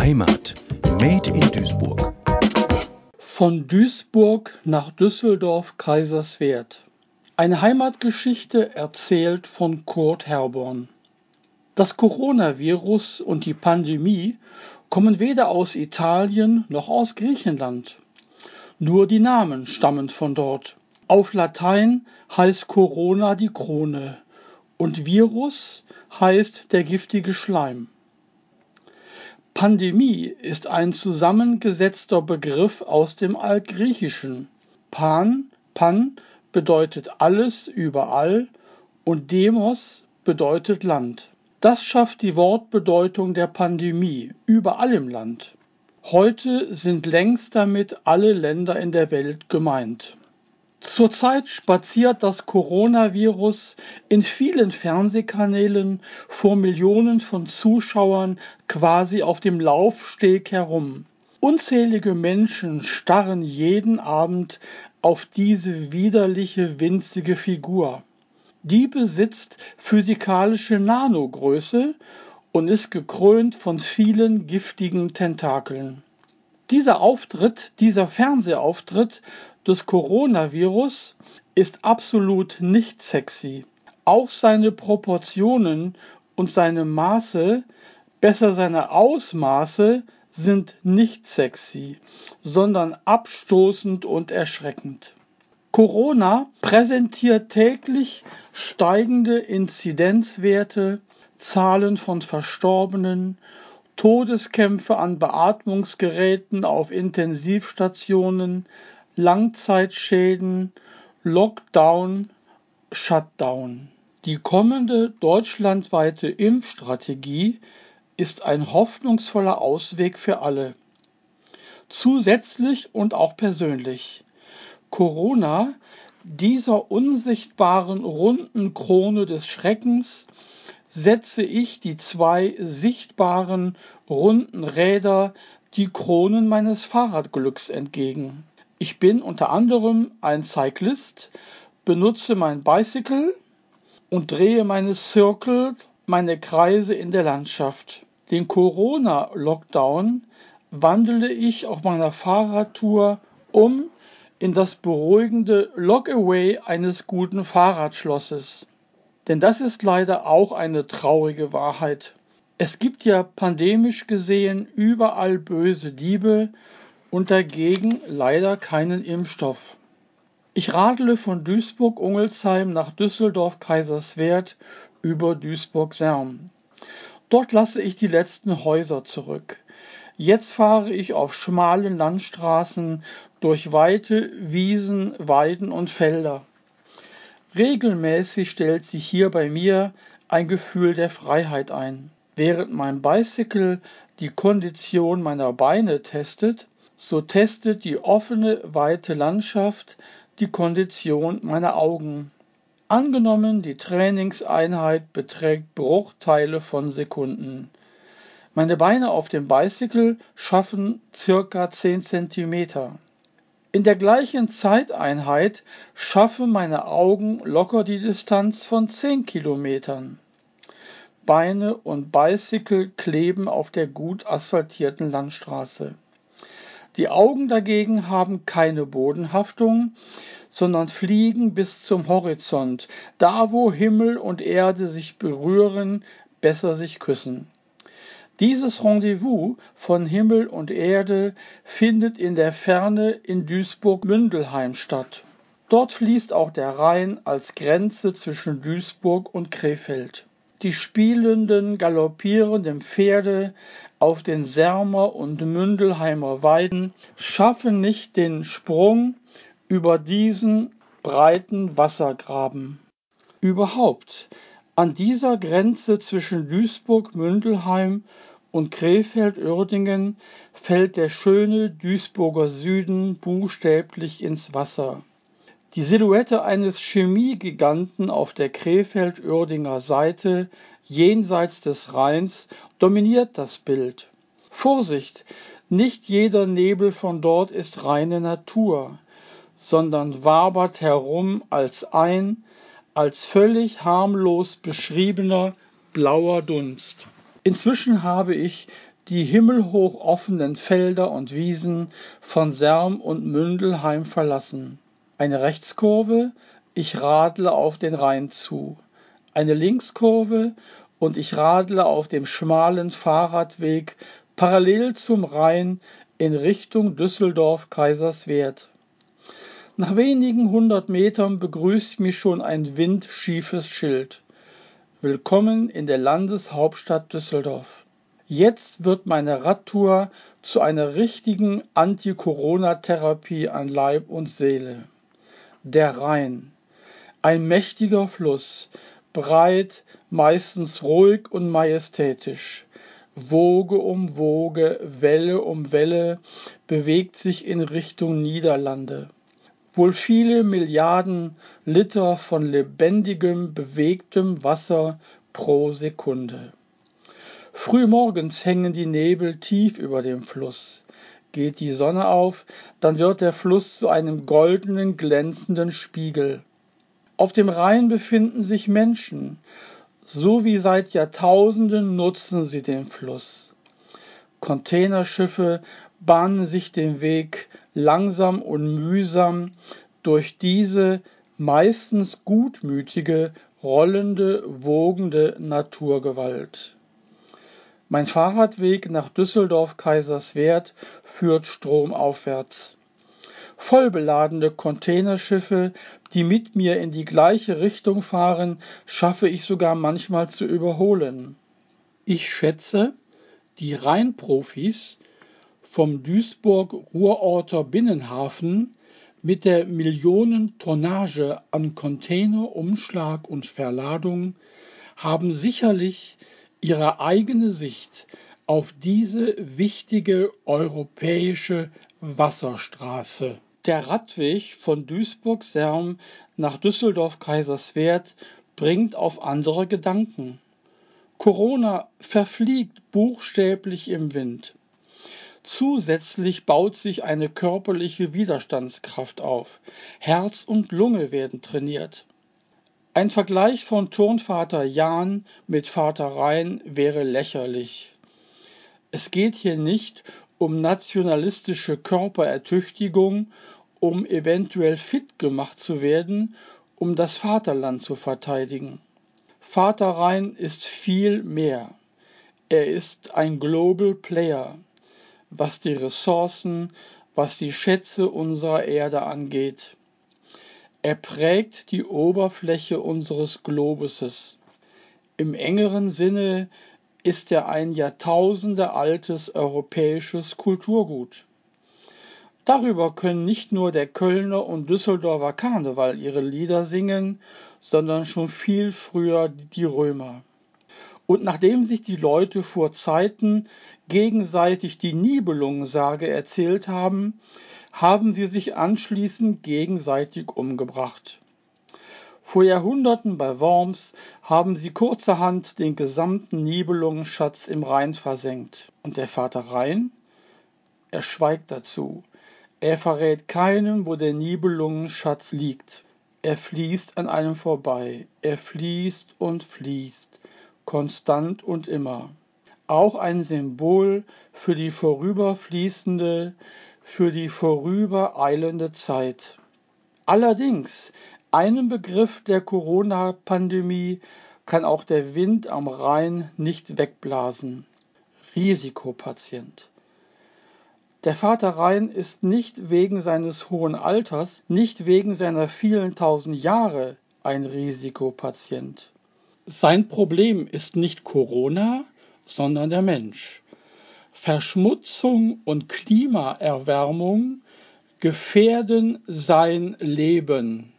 Heimat. Made in Duisburg. Von Duisburg nach Düsseldorf Kaiserswerth. Eine Heimatgeschichte erzählt von Kurt Herborn. Das Coronavirus und die Pandemie kommen weder aus Italien noch aus Griechenland. Nur die Namen stammen von dort. Auf Latein heißt Corona die Krone und Virus heißt der giftige Schleim. Pandemie ist ein zusammengesetzter Begriff aus dem Altgriechischen. Pan, Pan bedeutet alles überall und Demos bedeutet Land. Das schafft die Wortbedeutung der Pandemie überall im Land. Heute sind längst damit alle Länder in der Welt gemeint. Zurzeit spaziert das Coronavirus in vielen Fernsehkanälen vor Millionen von Zuschauern quasi auf dem Laufsteg herum. Unzählige Menschen starren jeden Abend auf diese widerliche winzige Figur. Die besitzt physikalische Nanogröße und ist gekrönt von vielen giftigen Tentakeln. Dieser Auftritt, dieser Fernsehauftritt des Coronavirus ist absolut nicht sexy. Auch seine Proportionen und seine Maße, besser seine Ausmaße, sind nicht sexy, sondern abstoßend und erschreckend. Corona präsentiert täglich steigende Inzidenzwerte, Zahlen von Verstorbenen, Todeskämpfe an Beatmungsgeräten auf Intensivstationen, Langzeitschäden, Lockdown, Shutdown. Die kommende deutschlandweite Impfstrategie ist ein hoffnungsvoller Ausweg für alle. Zusätzlich und auch persönlich. Corona, dieser unsichtbaren runden Krone des Schreckens, setze ich die zwei sichtbaren runden Räder, die Kronen meines Fahrradglücks entgegen. Ich bin unter anderem ein Cyclist, benutze mein Bicycle und drehe meine Circle, meine Kreise in der Landschaft. Den Corona-Lockdown wandle ich auf meiner Fahrradtour um in das beruhigende Lockaway eines guten Fahrradschlosses. Denn das ist leider auch eine traurige Wahrheit. Es gibt ja pandemisch gesehen überall böse Diebe und dagegen leider keinen Impfstoff. Ich radle von Duisburg-Ungelsheim nach Düsseldorf-Kaiserswerth über Duisburg-Serm. Dort lasse ich die letzten Häuser zurück. Jetzt fahre ich auf schmalen Landstraßen durch weite Wiesen, Weiden und Felder. Regelmäßig stellt sich hier bei mir ein Gefühl der Freiheit ein. Während mein Bicycle die Kondition meiner Beine testet, so testet die offene, weite Landschaft die Kondition meiner Augen. Angenommen, die Trainingseinheit beträgt Bruchteile von Sekunden. Meine Beine auf dem Bicycle schaffen circa 10 cm. In der gleichen Zeiteinheit schaffen meine Augen locker die Distanz von 10 Kilometern. Beine und Bicycle kleben auf der gut asphaltierten Landstraße. Die Augen dagegen haben keine Bodenhaftung, sondern fliegen bis zum Horizont, da wo Himmel und Erde sich berühren, besser sich küssen. Dieses Rendezvous von Himmel und Erde findet in der Ferne in Duisburg-Mündelheim statt. Dort fließt auch der Rhein als Grenze zwischen Duisburg und Krefeld. Die spielenden, galoppierenden Pferde auf den Sermer und Mündelheimer Weiden schaffen nicht den Sprung über diesen breiten Wassergraben. Überhaupt, an dieser Grenze zwischen Duisburg-Mündelheim und Krefeld-Uerdingen fällt der schöne Duisburger Süden buchstäblich ins Wasser. Die Silhouette eines Chemiegiganten auf der Krefeld-Uerdinger Seite jenseits des Rheins dominiert das Bild. Vorsicht, nicht jeder Nebel von dort ist reine Natur, sondern wabert herum als ein, als völlig harmlos beschriebener blauer Dunst. Inzwischen habe ich die himmelhoch offenen Felder und Wiesen von Serm und Mündelheim verlassen. Eine Rechtskurve, ich radle auf den Rhein zu. Eine Linkskurve und ich radle auf dem schmalen Fahrradweg parallel zum Rhein in Richtung Düsseldorf-Kaiserswerth. Nach wenigen hundert Metern begrüßt mich schon ein windschiefes Schild. Willkommen in der Landeshauptstadt Düsseldorf. Jetzt wird meine Radtour zu einer richtigen Anti-Corona-Therapie an Leib und Seele. Der Rhein. Ein mächtiger Fluss, breit, meistens ruhig und majestätisch. Woge um Woge, Welle um Welle bewegt sich in Richtung Niederlande. Wohl viele Milliarden Liter von lebendigem, bewegtem Wasser pro Sekunde. Frühmorgens hängen die Nebel tief über dem Fluss. Geht die Sonne auf, dann wird der Fluss zu einem goldenen, glänzenden Spiegel. Auf dem Rhein befinden sich Menschen. So wie seit Jahrtausenden nutzen sie den Fluss. Containerschiffe bahnen sich den Weg langsam und mühsam durch diese meistens gutmütige, rollende, wogende Naturgewalt. Mein Fahrradweg nach Düsseldorf-Kaiserswerth führt stromaufwärts. Vollbeladene Containerschiffe, die mit mir in die gleiche Richtung fahren, schaffe ich sogar manchmal zu überholen. Ich schätze, die Rheinprofis vom Duisburg-Ruhrorter Binnenhafen mit der Millionentonnage an Container, Umschlag und Verladung haben sicherlich ihre eigene Sicht auf diese wichtige europäische Wasserstraße. Der Radweg von Duisburg-Serm nach Düsseldorf-Kaiserswerth bringt auf andere Gedanken. Corona verfliegt buchstäblich im Wind. Zusätzlich baut sich eine körperliche Widerstandskraft auf. Herz und Lunge werden trainiert. Ein Vergleich von Turnvater Jan mit Vater Rhein wäre lächerlich. Es geht hier nicht um nationalistische Körperertüchtigung, um eventuell fit gemacht zu werden, um das Vaterland zu verteidigen. Vater Rhein ist viel mehr. Er ist ein Global Player, was die Ressourcen, was die Schätze unserer Erde angeht. Er prägt die Oberfläche unseres Globuses. Im engeren Sinne ist er ein Jahrtausende altes europäisches Kulturgut. Darüber können nicht nur der Kölner und Düsseldorfer Karneval ihre Lieder singen, sondern schon viel früher die Römer. Und nachdem sich die Leute vor Zeiten gegenseitig die Nibelungensage erzählt haben, haben sie sich anschließend gegenseitig umgebracht. Vor Jahrhunderten bei Worms haben sie kurzerhand den gesamten Nibelungenschatz im Rhein versenkt. Und der Vater Rhein? Er schweigt dazu. Er verrät keinem, wo der Nibelungenschatz liegt. Er fließt an einem vorbei. Er fließt und fließt, konstant und immer. Auch ein Symbol für die vorüberfließende, für die vorübereilende Zeit. Allerdings, einen Begriff der Corona-Pandemie kann auch der Wind am Rhein nicht wegblasen. Risikopatient. Der Vater Rhein ist nicht wegen seines hohen Alters, nicht wegen seiner vielen tausend Jahre ein Risikopatient. Sein Problem ist nicht Corona, sondern der Mensch. Verschmutzung und Klimaerwärmung gefährden sein Leben.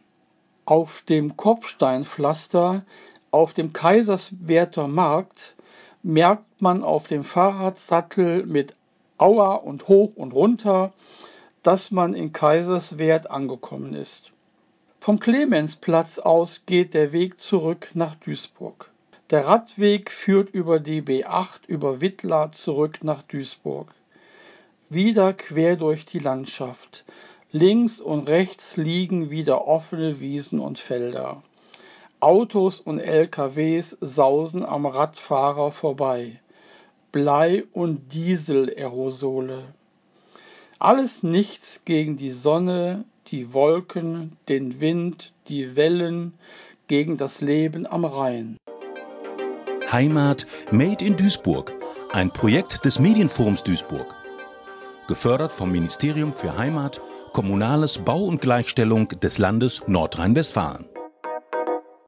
Auf dem Kopfsteinpflaster auf dem Kaiserswerther Markt merkt man auf dem Fahrradsattel mit Aua und hoch und runter, dass man in Kaiserswerth angekommen ist. Vom Clemensplatz aus geht der Weg zurück nach Duisburg. Der Radweg führt über die B8 über Wittlar zurück nach Duisburg. Wieder quer durch die Landschaft. Links und rechts liegen wieder offene Wiesen und Felder. Autos und LKWs sausen am Radfahrer vorbei. Blei- und Dieselaerosole. Alles nichts gegen die Sonne, die Wolken, den Wind, die Wellen, gegen das Leben am Rhein. Heimat Made in Duisburg, ein Projekt des Medienforums Duisburg. Gefördert vom Ministerium für Heimat, Kommunales Bau und Gleichstellung des Landes Nordrhein-Westfalen.